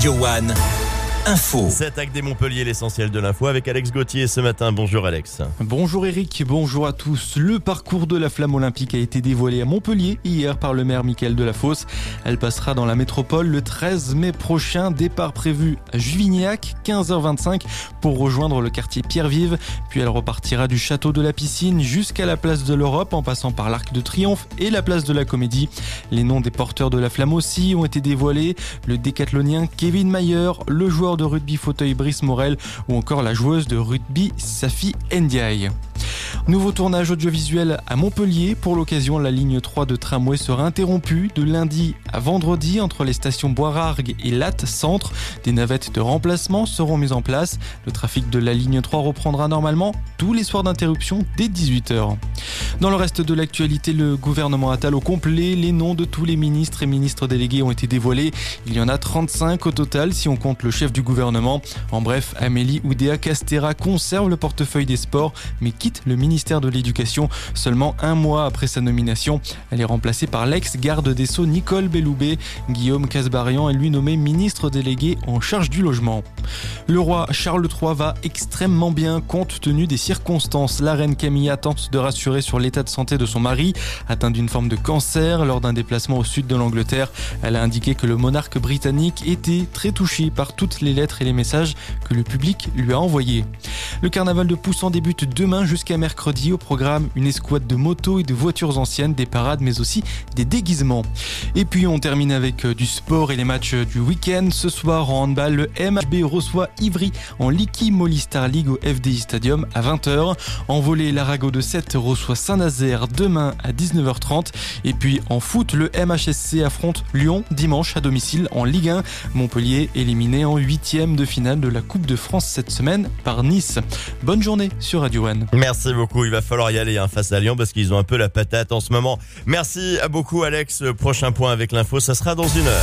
Radio One. Info. Cette acte des Montpellier, l'essentiel de l'info avec Alex Gauthier ce matin. Bonjour Alex. Bonjour Eric, bonjour à tous. Le parcours de la flamme olympique a été dévoilé à Montpellier hier par le maire Michael Delafosse. Elle passera dans la métropole le 13 mai prochain. Départ prévu à Juvignac, 15h25 pour rejoindre le quartier Pierre-Vive. Puis elle repartira du château de la piscine jusqu'à la place de l'Europe en passant par l'Arc de Triomphe et la place de la Comédie. Les noms des porteurs de la flamme aussi ont été dévoilés. Le décathlonien Kevin Mayer, le joueur de rugby fauteuil Brice Morel ou encore la joueuse de rugby Safi Ndiaye. Nouveau tournage audiovisuel à Montpellier. Pour l'occasion, la ligne 3 de tramway sera interrompue de lundi à vendredi entre les stations Boirargues et Latte Centre. Des navettes de remplacement seront mises en place. Le trafic de la ligne 3 reprendra normalement tous les soirs d'interruption dès 18h. Dans le reste de l'actualité, le gouvernement Attal au complet. Les noms de tous les ministres et ministres délégués ont été dévoilés. Il y en a 35 au total si on compte le chef du gouvernement. En bref, Amélie Oudéa Castera conserve le portefeuille des sports mais quitte le ministère de l'Éducation seulement un mois après sa nomination. Elle est remplacée par l'ex-garde des Sceaux Nicole Belloubet. Guillaume Casbarian est lui nommé ministre délégué en charge du logement. Le roi Charles III va extrêmement bien compte tenu des circonstances. La reine Camilla tente de rassurer sur l'état de santé de son mari, atteint d'une forme de cancer lors d'un déplacement au sud de l'Angleterre. Elle a indiqué que le monarque britannique était très touché par toutes les lettres et les messages que le public lui a envoyés. Le carnaval de Poussan débute demain jusqu'à mercredi. Au programme, une escouade de motos et de voitures anciennes, des parades, mais aussi des déguisements. Et puis on termine avec euh, du sport et les matchs du week-end. Ce soir en handball, le MHB reçoit Ivry en Molly Star League au FDI Stadium à 20h. En volée, l'Arago de 7 reçoit Saint-Nazaire demain à 19h30. Et puis en foot, le MHSC affronte Lyon dimanche à domicile en Ligue 1. Montpellier éliminé en huitième de finale de la Coupe de France cette semaine par Nice. Bonne journée sur Radio One. Merci beaucoup. Il va falloir y aller hein, face à Lyon parce qu'ils ont un peu la patate en ce moment. Merci à beaucoup Alex. Prochain point avec l'info, ça sera dans une heure.